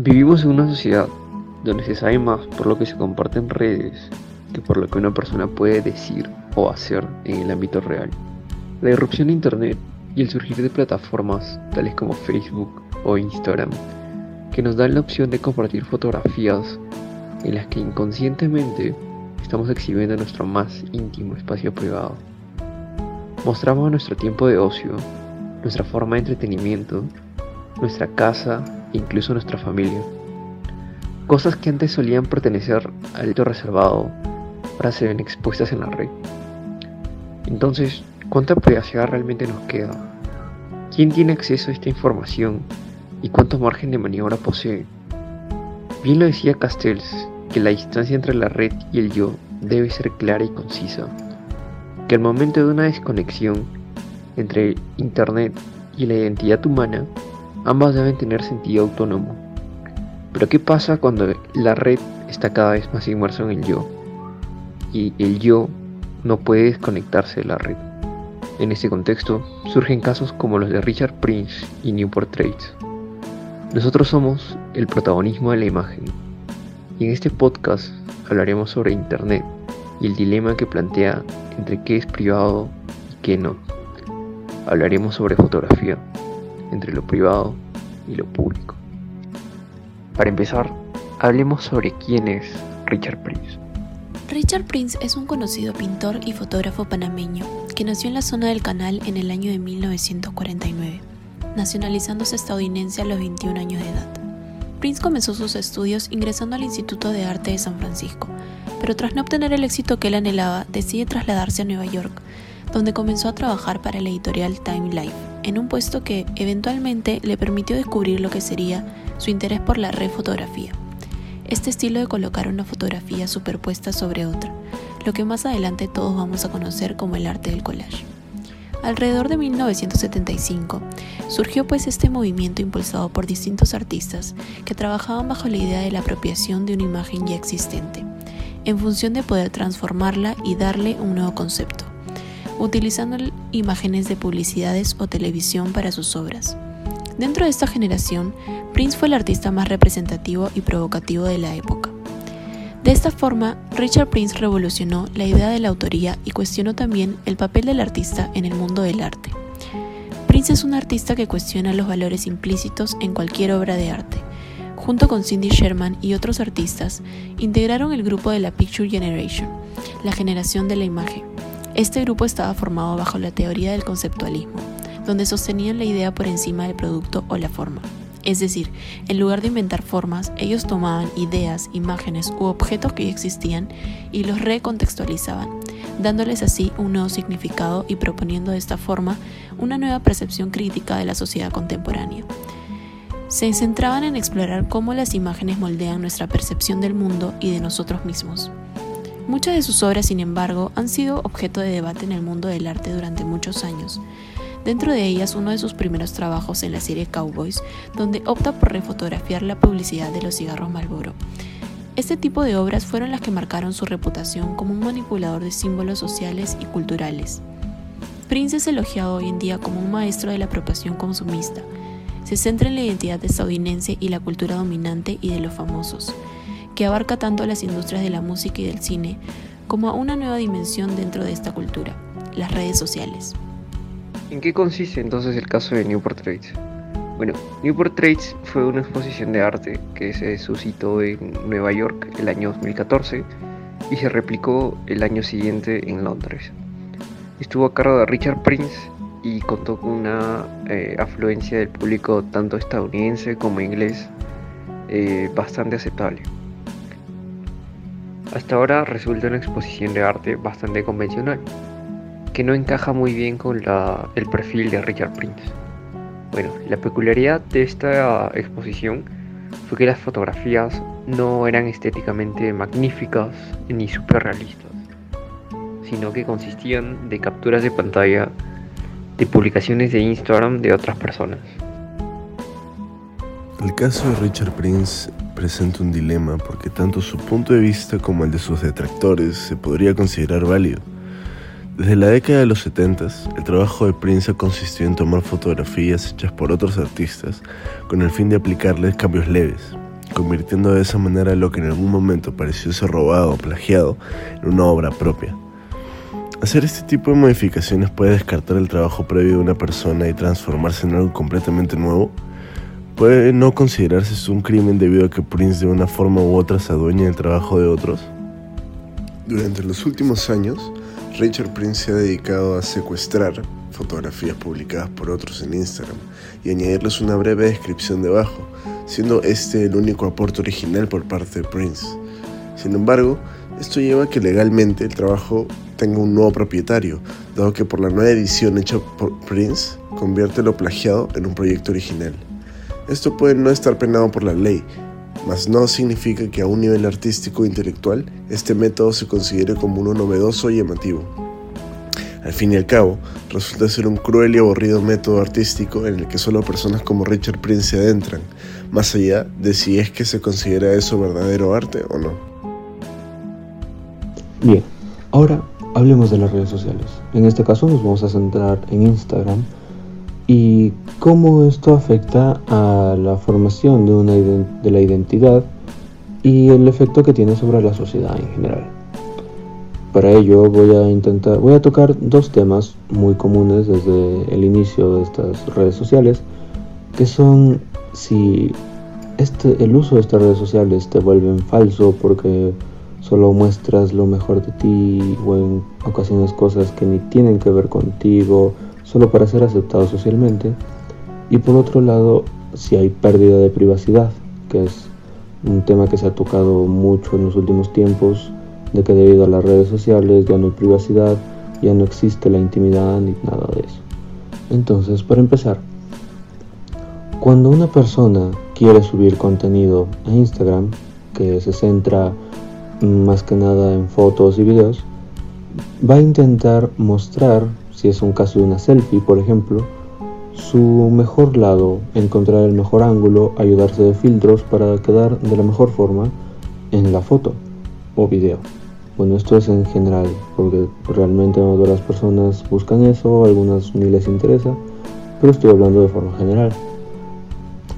Vivimos en una sociedad donde se sabe más por lo que se comparte en redes que por lo que una persona puede decir o hacer en el ámbito real. La irrupción de Internet y el surgir de plataformas tales como Facebook o Instagram que nos dan la opción de compartir fotografías en las que inconscientemente estamos exhibiendo nuestro más íntimo espacio privado. Mostramos nuestro tiempo de ocio, nuestra forma de entretenimiento, nuestra casa incluso nuestra familia. Cosas que antes solían pertenecer al alto reservado, ahora se ven expuestas en la red. Entonces, ¿cuánta privacidad realmente nos queda? ¿Quién tiene acceso a esta información y cuánto margen de maniobra posee? Bien lo decía Castells, que la distancia entre la red y el yo debe ser clara y concisa, que al momento de una desconexión entre Internet y la identidad humana, Ambas deben tener sentido autónomo. Pero ¿qué pasa cuando la red está cada vez más inmersa en el yo? Y el yo no puede desconectarse de la red. En este contexto surgen casos como los de Richard Prince y Newport Trades. Nosotros somos el protagonismo de la imagen. Y en este podcast hablaremos sobre Internet y el dilema que plantea entre qué es privado y qué no. Hablaremos sobre fotografía entre lo privado y lo público. Para empezar, hablemos sobre quién es Richard Prince. Richard Prince es un conocido pintor y fotógrafo panameño que nació en la zona del canal en el año de 1949, nacionalizándose estadounidense a los 21 años de edad. Prince comenzó sus estudios ingresando al Instituto de Arte de San Francisco, pero tras no obtener el éxito que él anhelaba, decide trasladarse a Nueva York, donde comenzó a trabajar para la editorial Time Life, en un puesto que eventualmente le permitió descubrir lo que sería su interés por la refotografía. Este estilo de colocar una fotografía superpuesta sobre otra, lo que más adelante todos vamos a conocer como el arte del collage. Alrededor de 1975 surgió pues este movimiento impulsado por distintos artistas que trabajaban bajo la idea de la apropiación de una imagen ya existente, en función de poder transformarla y darle un nuevo concepto utilizando imágenes de publicidades o televisión para sus obras. Dentro de esta generación, Prince fue el artista más representativo y provocativo de la época. De esta forma, Richard Prince revolucionó la idea de la autoría y cuestionó también el papel del artista en el mundo del arte. Prince es un artista que cuestiona los valores implícitos en cualquier obra de arte. Junto con Cindy Sherman y otros artistas, integraron el grupo de la Picture Generation, la generación de la imagen, este grupo estaba formado bajo la teoría del conceptualismo, donde sostenían la idea por encima del producto o la forma. Es decir, en lugar de inventar formas, ellos tomaban ideas, imágenes u objetos que ya existían y los recontextualizaban, dándoles así un nuevo significado y proponiendo de esta forma una nueva percepción crítica de la sociedad contemporánea. Se centraban en explorar cómo las imágenes moldean nuestra percepción del mundo y de nosotros mismos. Muchas de sus obras, sin embargo, han sido objeto de debate en el mundo del arte durante muchos años. Dentro de ellas, uno de sus primeros trabajos en la serie Cowboys, donde opta por refotografiar la publicidad de los cigarros Marlboro. Este tipo de obras fueron las que marcaron su reputación como un manipulador de símbolos sociales y culturales. Prince es elogiado hoy en día como un maestro de la apropiación consumista. Se centra en la identidad estadounidense y la cultura dominante y de los famosos que abarca tanto a las industrias de la música y del cine como a una nueva dimensión dentro de esta cultura, las redes sociales. ¿En qué consiste entonces el caso de Newport Trades? Bueno, Newport Trades fue una exposición de arte que se suscitó en Nueva York el año 2014 y se replicó el año siguiente en Londres. Estuvo a cargo de Richard Prince y contó con una eh, afluencia del público tanto estadounidense como inglés eh, bastante aceptable. Hasta ahora resulta una exposición de arte bastante convencional, que no encaja muy bien con el perfil de Richard Prince. Bueno, la peculiaridad de esta exposición fue que las fotografías no eran estéticamente magníficas ni super realistas, sino que consistían de capturas de pantalla de publicaciones de Instagram de otras personas. El caso de Richard Prince presenta un dilema porque tanto su punto de vista como el de sus detractores se podría considerar válido. Desde la década de los 70, el trabajo de Prince consistió en tomar fotografías hechas por otros artistas con el fin de aplicarles cambios leves, convirtiendo de esa manera lo que en algún momento pareció ser robado o plagiado en una obra propia. Hacer este tipo de modificaciones puede descartar el trabajo previo de una persona y transformarse en algo completamente nuevo. Puede no considerarse un crimen debido a que Prince de una forma u otra se adueña del trabajo de otros. Durante los últimos años, Richard Prince se ha dedicado a secuestrar fotografías publicadas por otros en Instagram y añadirles una breve descripción debajo, siendo este el único aporte original por parte de Prince. Sin embargo, esto lleva a que legalmente el trabajo tenga un nuevo propietario, dado que por la nueva edición hecha por Prince convierte lo plagiado en un proyecto original. Esto puede no estar penado por la ley, mas no significa que a un nivel artístico e intelectual este método se considere como uno novedoso y llamativo. Al fin y al cabo, resulta ser un cruel y aburrido método artístico en el que solo personas como Richard Prince se adentran, más allá de si es que se considera eso verdadero arte o no. Bien, ahora hablemos de las redes sociales. En este caso nos vamos a centrar en Instagram y cómo esto afecta a la formación de, una de la identidad y el efecto que tiene sobre la sociedad en general. Para ello voy a intentar, voy a tocar dos temas muy comunes desde el inicio de estas redes sociales, que son si este, el uso de estas redes sociales te vuelven falso porque solo muestras lo mejor de ti o en ocasiones cosas que ni tienen que ver contigo, solo para ser aceptado socialmente. Y por otro lado, si hay pérdida de privacidad, que es un tema que se ha tocado mucho en los últimos tiempos de que debido a las redes sociales ya no hay privacidad, ya no existe la intimidad ni nada de eso. Entonces, para empezar, cuando una persona quiere subir contenido a Instagram, que se centra más que nada en fotos y videos, va a intentar mostrar, si es un caso de una selfie, por ejemplo, su mejor lado, encontrar el mejor ángulo, ayudarse de filtros para quedar de la mejor forma en la foto o video. Bueno, esto es en general, porque realmente no todas las personas buscan eso, algunas ni les interesa, pero estoy hablando de forma general.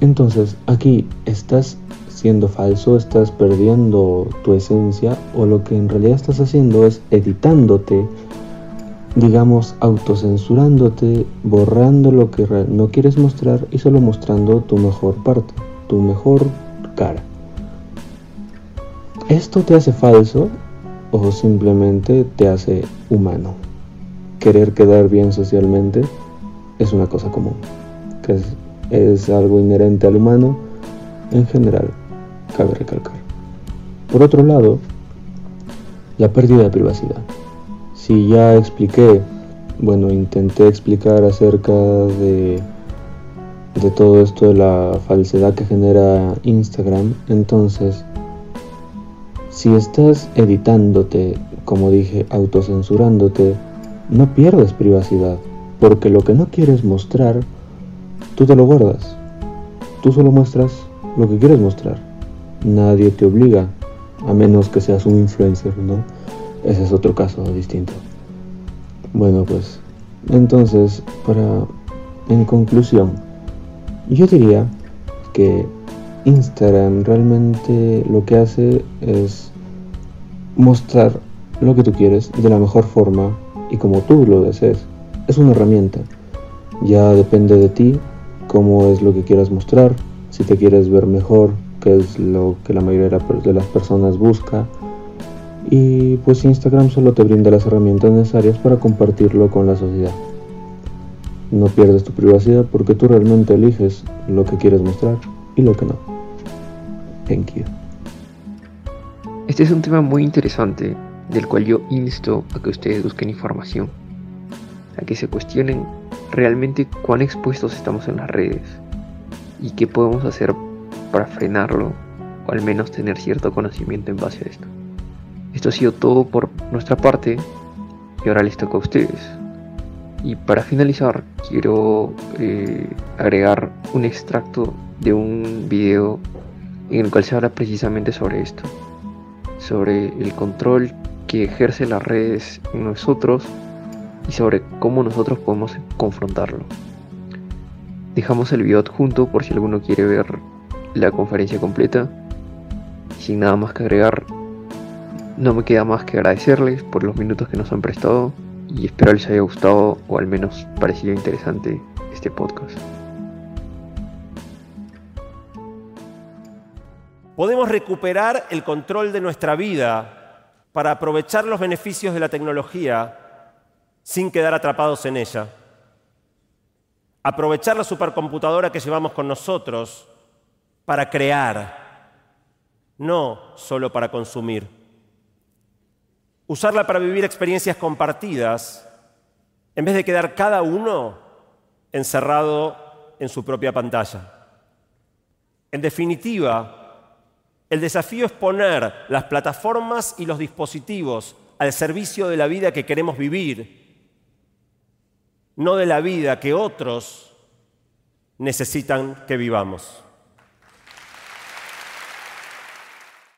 Entonces, aquí estás siendo falso, estás perdiendo tu esencia o lo que en realidad estás haciendo es editándote, digamos, autocensurándote, borrando lo que no quieres mostrar y solo mostrando tu mejor parte, tu mejor cara. Esto te hace falso o simplemente te hace humano. Querer quedar bien socialmente es una cosa común, que es, algo inherente al humano en general, cabe recalcar. Por otro lado, la pérdida de privacidad. Si ya expliqué, bueno, intenté explicar acerca de, de todo esto de la falsedad que genera Instagram, entonces si estás editándote, como dije, autocensurándote, no pierdes privacidad, porque lo que no quieres mostrar, tú te lo guardas. Tú solo muestras lo que quieres mostrar. Nadie te obliga, a menos que seas un influencer, ¿no? Ese es otro caso distinto. Bueno, pues, entonces, para, en conclusión, yo diría que Instagram realmente lo que hace es mostrar lo que tú quieres de la mejor forma y como tú lo desees. Es una herramienta. Ya depende de ti cómo es lo que quieras mostrar, si te quieres ver mejor, que es lo que la mayoría de las personas busca. Y pues Instagram solo te brinda las herramientas necesarias para compartirlo con la sociedad. No pierdes tu privacidad porque tú realmente eliges lo que quieres mostrar y lo que no. Thank you. Este es un tema muy interesante del cual yo insto a que ustedes busquen información, a que se cuestionen realmente cuán expuestos estamos en las redes y qué podemos hacer para frenarlo o al menos tener cierto conocimiento en base a esto. Esto ha sido todo por nuestra parte y ahora les toca a ustedes. Y para finalizar quiero eh, agregar un extracto de un video en el cual se habla precisamente sobre esto sobre el control que ejerce las redes en nosotros y sobre cómo nosotros podemos confrontarlo. Dejamos el video adjunto por si alguno quiere ver la conferencia completa sin nada más que agregar, no me queda más que agradecerles por los minutos que nos han prestado y espero les haya gustado o al menos parecido interesante este podcast. Podemos recuperar el control de nuestra vida para aprovechar los beneficios de la tecnología sin quedar atrapados en ella. Aprovechar la supercomputadora que llevamos con nosotros para crear, no solo para consumir. Usarla para vivir experiencias compartidas en vez de quedar cada uno encerrado en su propia pantalla. En definitiva, el desafío es poner las plataformas y los dispositivos al servicio de la vida que queremos vivir, no de la vida que otros necesitan que vivamos.